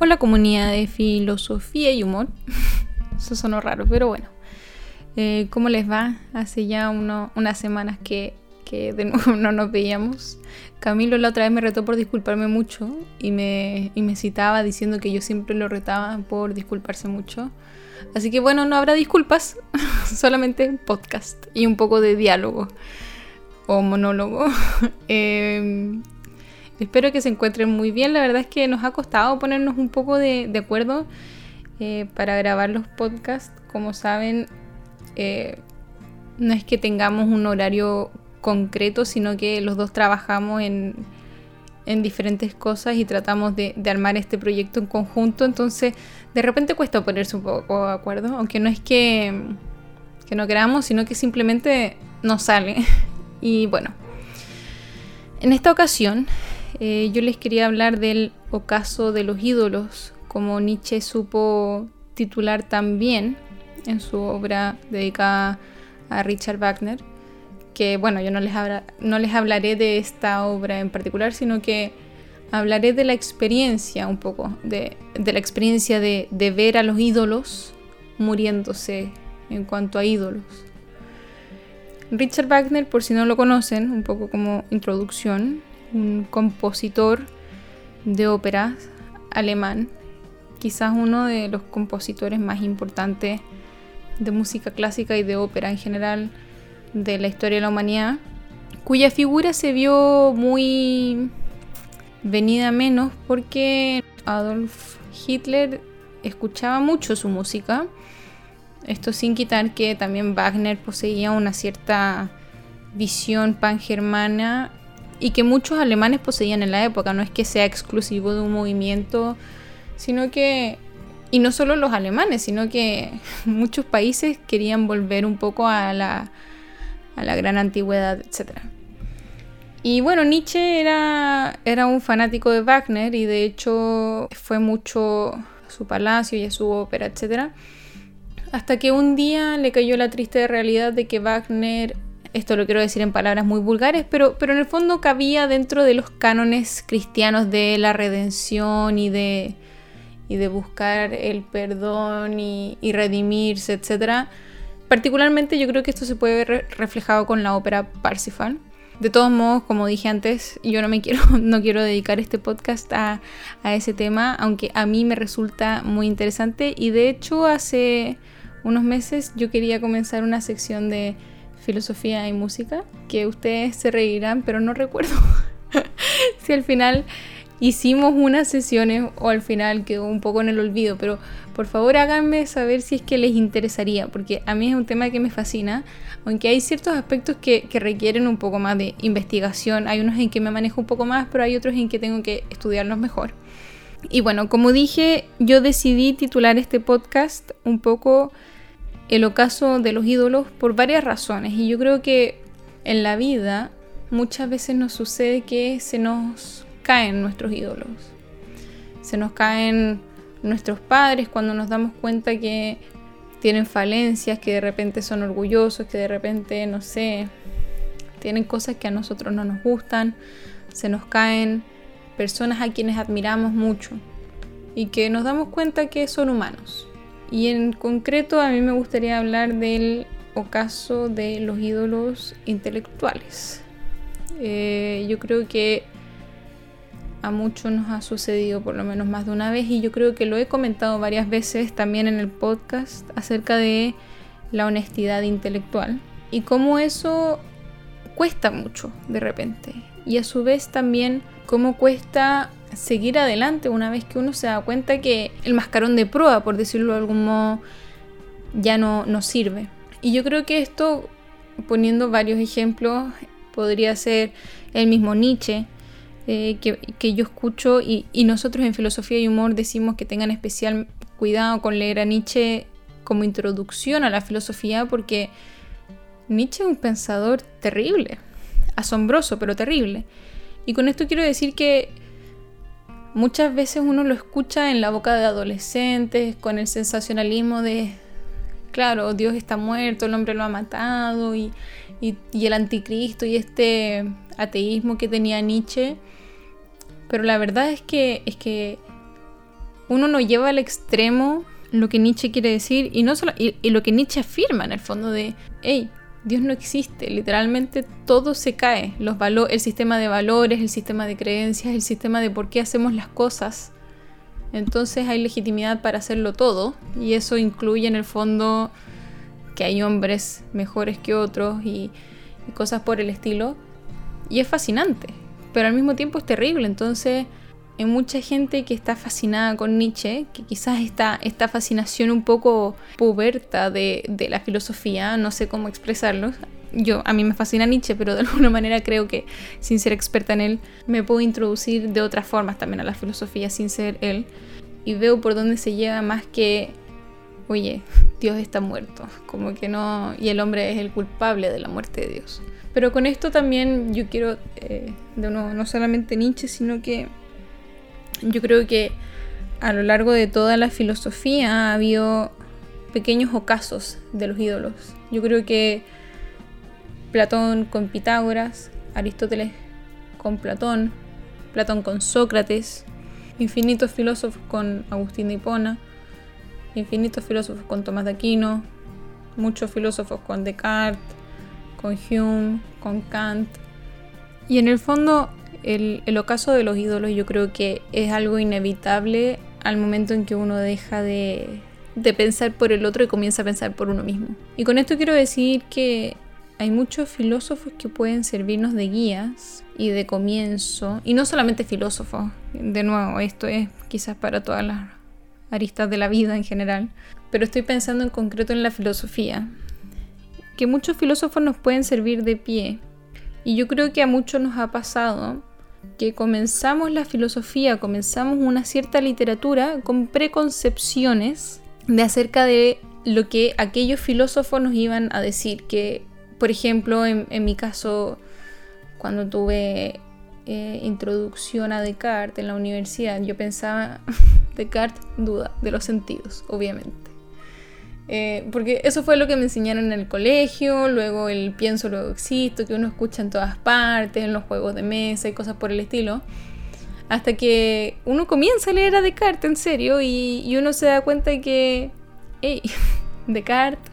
Hola comunidad de filosofía y humor. Eso sonó raro, pero bueno. Eh, ¿Cómo les va? Hace ya unas semanas que, de nuevo no nos veíamos. Camilo la otra vez me retó por disculparme mucho y me, y me citaba diciendo que yo siempre lo retaba por disculparse mucho. Así que bueno, no habrá disculpas, solamente podcast y un poco de diálogo o monólogo. eh, Espero que se encuentren muy bien. La verdad es que nos ha costado ponernos un poco de, acuerdo eh, para grabar los podcasts. Como saben, eh, no es que tengamos un horario concreto, sino que los dos trabajamos en, diferentes cosas y tratamos de, armar este proyecto en conjunto. Entonces, de repente cuesta ponerse un poco de acuerdo, aunque no es que, que no queramos, sino que simplemente no sale. y bueno, en esta ocasión eh, yo les quería hablar del ocaso de los ídolos, como Nietzsche supo titular también en su obra dedicada a Richard Wagner, que bueno, yo no les, no les hablaré de esta obra en particular, sino que hablaré de la experiencia un poco, de, la experiencia de, de ver a los ídolos muriéndose en cuanto a ídolos. Richard Wagner, por si no lo conocen, un poco como introducción, un compositor de óperas alemán, quizás uno de los compositores más importantes de música clásica y de ópera en general de la historia de la humanidad, cuya figura se vio muy venida menos porque Adolf Hitler escuchaba mucho su música. Esto sin quitar que también Wagner poseía una cierta visión pangermana y que muchos alemanes poseían en la época. No es que sea exclusivo de un movimiento, sino que, y no solo los alemanes, sino que muchos países querían volver un poco a la, a la gran antigüedad, etc. Y bueno, Nietzsche era, era un fanático de Wagner y de hecho fue mucho a su palacio y a su ópera, etc. Hasta que un día le cayó la triste realidad de que Wagner esto lo quiero decir en palabras muy vulgares, pero, pero en el fondo cabía dentro de los cánones cristianos de la redención y de, y de buscar el perdón y, redimirse, etc. Particularmente yo creo que esto se puede ver reflejado con la ópera Parsifal. De todos modos, como dije antes, yo no me quiero, no quiero dedicar este podcast a, a ese tema, aunque a mí me resulta muy interesante y de hecho hace unos meses yo quería comenzar una sección de filosofía y música, que ustedes se reirán, pero no recuerdo si al final hicimos unas sesiones o al final quedó un poco en el olvido, pero por favor háganme saber si es que les interesaría, porque a mí es un tema que me fascina, aunque hay ciertos aspectos que, requieren un poco más de investigación, hay unos en que me manejo un poco más, pero hay otros en que tengo que estudiarlos mejor. Y bueno, como dije, yo decidí titular este podcast un poco el ocaso de los ídolos por varias razones. Y yo creo que en la vida muchas veces nos sucede que se nos caen nuestros ídolos. Se nos caen nuestros padres cuando nos damos cuenta que tienen falencias, que de repente son orgullosos, que de repente, no sé, tienen cosas que a nosotros no nos gustan. Se nos caen personas a quienes admiramos mucho y que nos damos cuenta que son humanos y en concreto a mí me gustaría hablar del ocaso de los ídolos intelectuales. Eh, yo creo que a muchos nos ha sucedido por lo menos más de una vez y yo creo que lo he comentado varias veces también en el podcast acerca de la honestidad intelectual y cómo eso cuesta mucho de repente y a su vez también cómo cuesta seguir adelante una vez que uno se da cuenta que el mascarón de prueba, por decirlo de algún modo, ya no, no sirve. Y yo creo que esto, poniendo varios ejemplos, podría ser el mismo Nietzsche, eh, que, yo escucho y, y, nosotros en filosofía y humor decimos que tengan especial cuidado con leer a Nietzsche como introducción a la filosofía porque Nietzsche es un pensador terrible, asombroso pero terrible. Y con esto quiero decir que muchas veces uno lo escucha en la boca de adolescentes, con el sensacionalismo de, claro, Dios está muerto, el hombre lo ha matado, y, el anticristo y este ateísmo que tenía Nietzsche. Pero la verdad es que, es que uno no lleva al extremo lo que Nietzsche quiere decir y, no solo, y, lo que Nietzsche afirma en el fondo de, hey, Dios no existe, literalmente todo se cae, los el sistema de valores, el sistema de creencias, el sistema de por qué hacemos las cosas. Entonces hay legitimidad para hacerlo todo y eso incluye en el fondo que hay hombres mejores que otros y cosas por el estilo. Y es fascinante, pero al mismo tiempo es terrible. Entonces hay mucha gente que está fascinada con Nietzsche, que quizás esta, esta fascinación un poco puberta de, de, la filosofía, no sé cómo expresarlo. Yo, a mí me fascina Nietzsche, pero de alguna manera creo que sin ser experta en él, me puedo introducir de otras formas también a la filosofía sin ser él. Y veo por dónde se lleva más que, oye, Dios está muerto, como que no, y el hombre es el culpable de la muerte de Dios. Pero con esto también yo quiero, eh, de nuevo, no solamente Nietzsche, sino que yo creo que a lo largo de toda la filosofía ha habido pequeños ocasos de los ídolos. Yo creo que Platón con Pitágoras, Aristóteles con Platón, Platón con Sócrates, infinitos filósofos con Agustín de Hipona, infinitos filósofos con Tomás de Aquino, muchos filósofos con Descartes, con Hume, con Kant. Y en el fondo el, ocaso de los ídolos yo creo que es algo inevitable al momento en que uno deja de, pensar por el otro y comienza a pensar por uno mismo. Y con esto quiero decir que hay muchos filósofos que pueden servirnos de guías y de comienzo, y no solamente filósofos, de nuevo, esto es quizás para todas las aristas de la vida en general, pero estoy pensando en concreto en la filosofía, que muchos filósofos nos pueden servir de pie, y yo creo que a muchos nos ha pasado que comenzamos la filosofía, comenzamos una cierta literatura con preconcepciones de acerca de lo que aquellos filósofos nos iban a decir. Que, por ejemplo, en, mi caso, cuando tuve eh, introducción a Descartes en la universidad, yo pensaba, Descartes duda de los sentidos, obviamente. Eh, porque eso fue lo que me enseñaron en el colegio, luego el pienso, luego existo, que uno escucha en todas partes, en los juegos de mesa y cosas por el estilo. Hasta que uno comienza a leer a Descartes en serio y, uno se da cuenta de que, hey, Descartes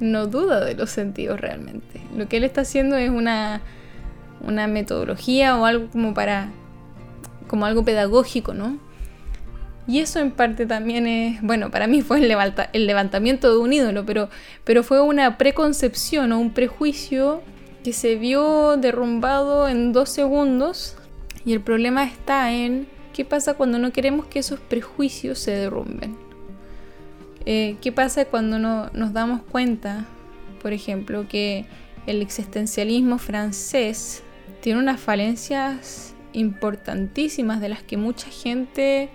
no duda de los sentidos realmente. Lo que él está haciendo es una, una metodología o algo como para, como algo pedagógico, ¿no? Y eso en parte también es, bueno, para mí fue el, levantamiento de un ídolo, pero, pero fue una preconcepción o un prejuicio que se vio derrumbado en dos segundos. Y el problema está en qué pasa cuando no queremos que esos prejuicios se derrumben. Eh, ¿Qué pasa cuando no, nos damos cuenta, por ejemplo, que el existencialismo francés tiene unas falencias importantísimas de las que mucha gente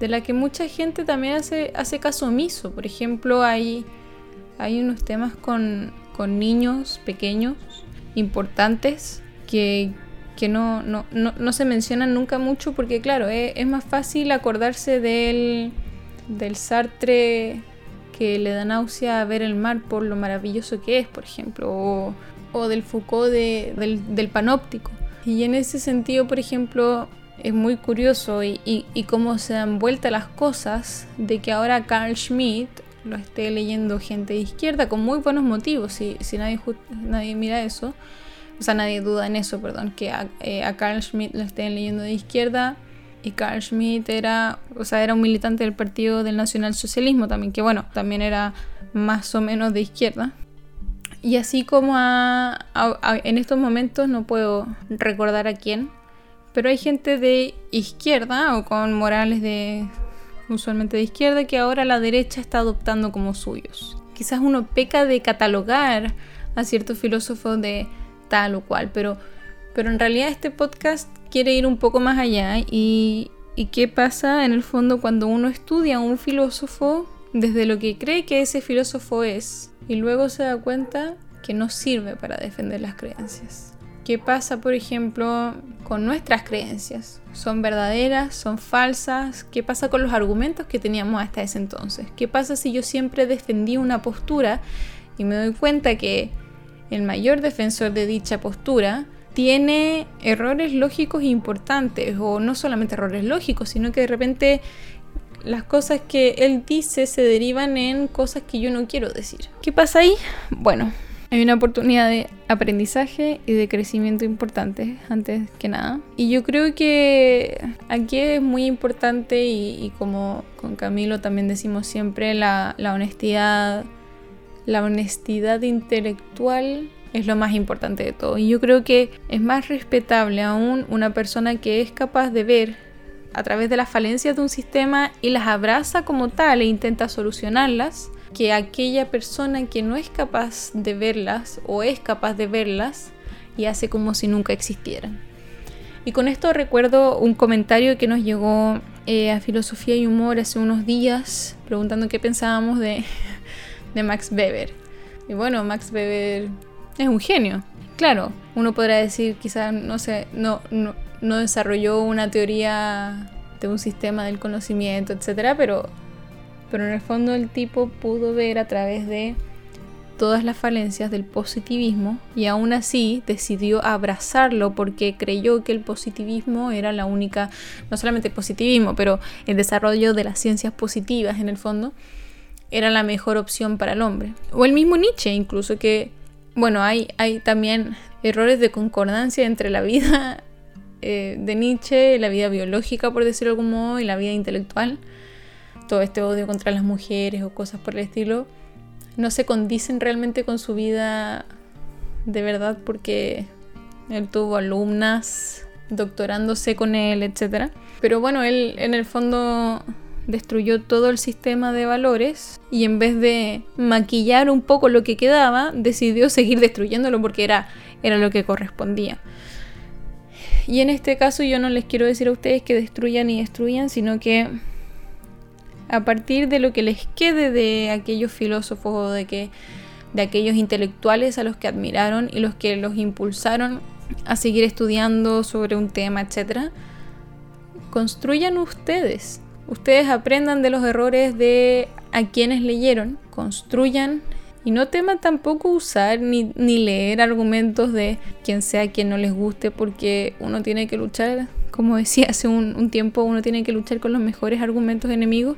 de la que mucha gente también hace, hace caso omiso. Por ejemplo, hay, hay unos temas con, niños pequeños importantes que, no, no, se mencionan nunca mucho porque claro, es, más fácil acordarse del, del Sartre que le da náusea ver el mar por lo maravilloso que es, por ejemplo, o, del Foucault del, del panóptico. Y en ese sentido, por ejemplo, es muy curioso y, cómo se dan vuelta las cosas de que ahora Carl Schmitt lo esté leyendo gente de izquierda con muy buenos motivos, si, si nadie, nadie mira eso, o sea, nadie duda en eso, perdón, que a, eh, Carl Schmitt lo estén leyendo de izquierda y Carl Schmitt era, o sea, era un militante del Partido del Nacionalsocialismo también, que bueno, también era más o menos de izquierda. Y así como en estos momentos no puedo recordar a quién, pero hay gente de izquierda o con morales de usualmente de izquierda que ahora la derecha está adoptando como suyos. Quizás uno peca de catalogar a ciertos filósofos de tal o cual, pero, pero en realidad este podcast quiere ir un poco más allá y, y qué pasa en el fondo cuando uno estudia a un filósofo desde lo que cree que ese filósofo es y luego se da cuenta que no sirve para defender las creencias. ¿Qué pasa, por ejemplo, con nuestras creencias? ¿Son verdaderas? ¿Son falsas? ¿Qué pasa con los argumentos que teníamos hasta ese entonces? ¿Qué pasa si yo siempre defendí una postura y me doy cuenta que el mayor defensor de dicha postura tiene errores lógicos importantes, o no solamente errores lógicos, sino que de repente las cosas que él dice se derivan en cosas que yo no quiero decir. ¿Qué pasa ahí? Bueno, hay una oportunidad de aprendizaje y de crecimiento importante, antes que nada. Y yo creo que aquí es muy importante y, como con Camilo también decimos siempre, la, la honestidad, la honestidad intelectual es lo más importante de todo. Y yo creo que es más respetable aún una persona que es capaz de ver a través de las falencias de un sistema y las abraza como tal e intenta solucionarlas que aquella persona que no es capaz de verlas o es capaz de verlas y hace como si nunca existieran. Y con esto recuerdo un comentario que nos llegó eh, a Filosofía y Humor hace unos días preguntando qué pensábamos de, Max Weber. Y bueno, Max Weber es un genio. Claro, uno podrá decir quizás, no sé, no, no, no desarrolló una teoría de un sistema del conocimiento, etcétera, pero pero en el fondo el tipo pudo ver a través de todas las falencias del positivismo y aún así decidió abrazarlo porque creyó que el positivismo era la única, no solamente el positivismo, pero el desarrollo de las ciencias positivas en el fondo era la mejor opción para el hombre. O el mismo Nietzsche incluso que, bueno, hay, hay también errores de concordancia entre la vida eh, de Nietzsche, la vida biológica por decirlo modo, y la vida intelectual todo este odio contra las mujeres o cosas por el estilo, no se condicen realmente con su vida de verdad porque él tuvo alumnas doctorándose con él, etc. Pero bueno, él en el fondo destruyó todo el sistema de valores y en vez de maquillar un poco lo que quedaba, decidió seguir destruyéndolo porque era, era lo que correspondía. Y en este caso yo no les quiero decir a ustedes que destruyan y destruyan, sino que a partir de lo que les quede de aquellos filósofos o de, que, de aquellos intelectuales a los que admiraron y los que los impulsaron a seguir estudiando sobre un tema, etc. Construyan ustedes. Ustedes aprendan de los errores de a quienes leyeron, construyan y no teman tampoco usar ni, leer argumentos de quien sea quien no les guste, porque uno tiene que luchar, como decía hace un, tiempo, uno tiene que luchar con los mejores argumentos enemigos.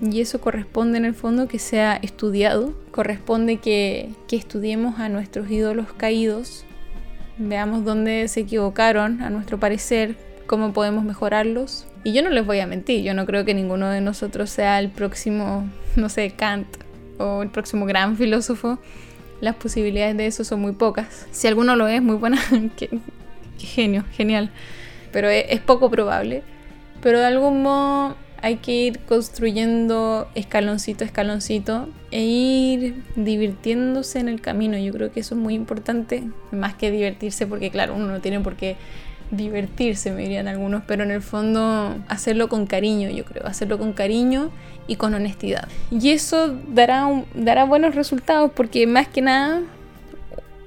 Y eso corresponde en el fondo que sea estudiado, corresponde que, que estudiemos a nuestros ídolos caídos, veamos dónde se equivocaron, a nuestro parecer, cómo podemos mejorarlos. Y yo no les voy a mentir, yo no creo que ninguno de nosotros sea el próximo, no sé, Kant o el próximo gran filósofo, las posibilidades de eso son muy pocas. Si alguno lo es, muy buena, qué, genio, genial. Pero es, es, poco probable. Pero de algún modo hay que ir construyendo escaloncito a escaloncito e ir divirtiéndose en el camino. Yo creo que eso es muy importante, más que divertirse, porque claro, uno no tiene por qué divertirse, me dirían algunos, pero en el fondo hacerlo con cariño, yo creo, hacerlo con cariño y con honestidad. Y eso dará, dará buenos resultados porque más que nada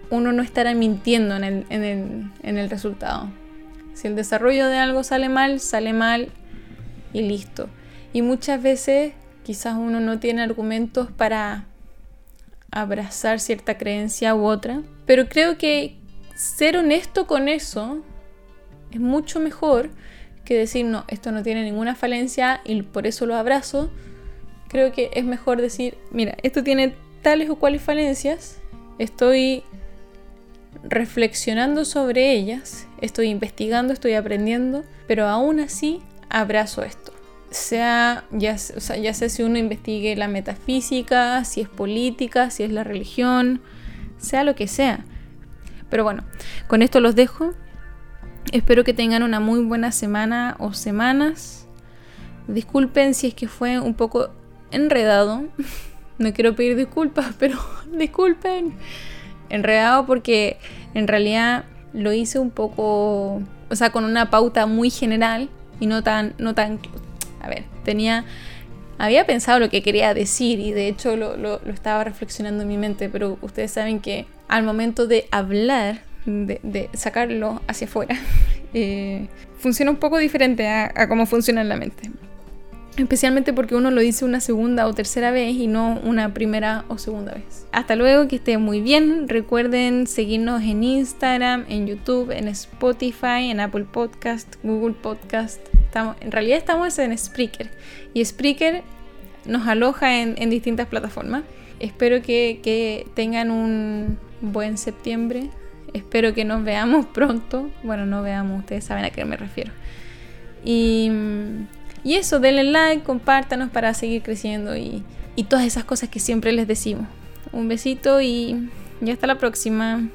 uno no estará mintiendo en el, en, el, en el resultado. Si el desarrollo de algo sale mal, sale mal y listo. Y muchas veces quizás uno no tiene argumentos para abrazar cierta creencia u otra, pero creo que ser honesto con eso es mucho mejor que decir, no, esto no tiene ninguna falencia y por eso lo abrazo. Creo que es mejor decir, mira, esto tiene tales o cuales falencias, estoy reflexionando sobre ellas, estoy investigando, estoy aprendiendo, pero aún así abrazo esto. Sea ya, ya sea si uno investigue la metafísica, si es política, si es la religión, sea lo que sea. Pero bueno, con esto los dejo. Espero que tengan una muy buena semana o semanas. Disculpen si es que fue un poco enredado. No quiero pedir disculpas, pero disculpen. Enredado porque en realidad lo hice un poco, o sea, con una pauta muy general y no tan, no tan, a ver, tenía, había pensado lo que quería decir y de hecho lo, lo, estaba reflexionando en mi mente, pero ustedes saben que al momento de hablar, de, sacarlo hacia afuera, eh, funciona un poco diferente a, a cómo funciona en la mente. Especialmente porque uno lo dice una segunda o tercera vez y no una primera o segunda vez. Hasta luego, que esté muy bien. Recuerden seguirnos en Instagram, en YouTube, en Spotify, en Apple Podcast, Google Podcast. Estamos, en realidad estamos en Spreaker y Spreaker nos aloja en, distintas plataformas. Espero que, que tengan un buen septiembre. Espero que nos veamos pronto. Bueno, no veamos, ustedes saben a qué me refiero. Y y eso, denle like, compártanos para seguir creciendo y, y todas esas cosas que siempre les decimos. Un besito y ya hasta la próxima.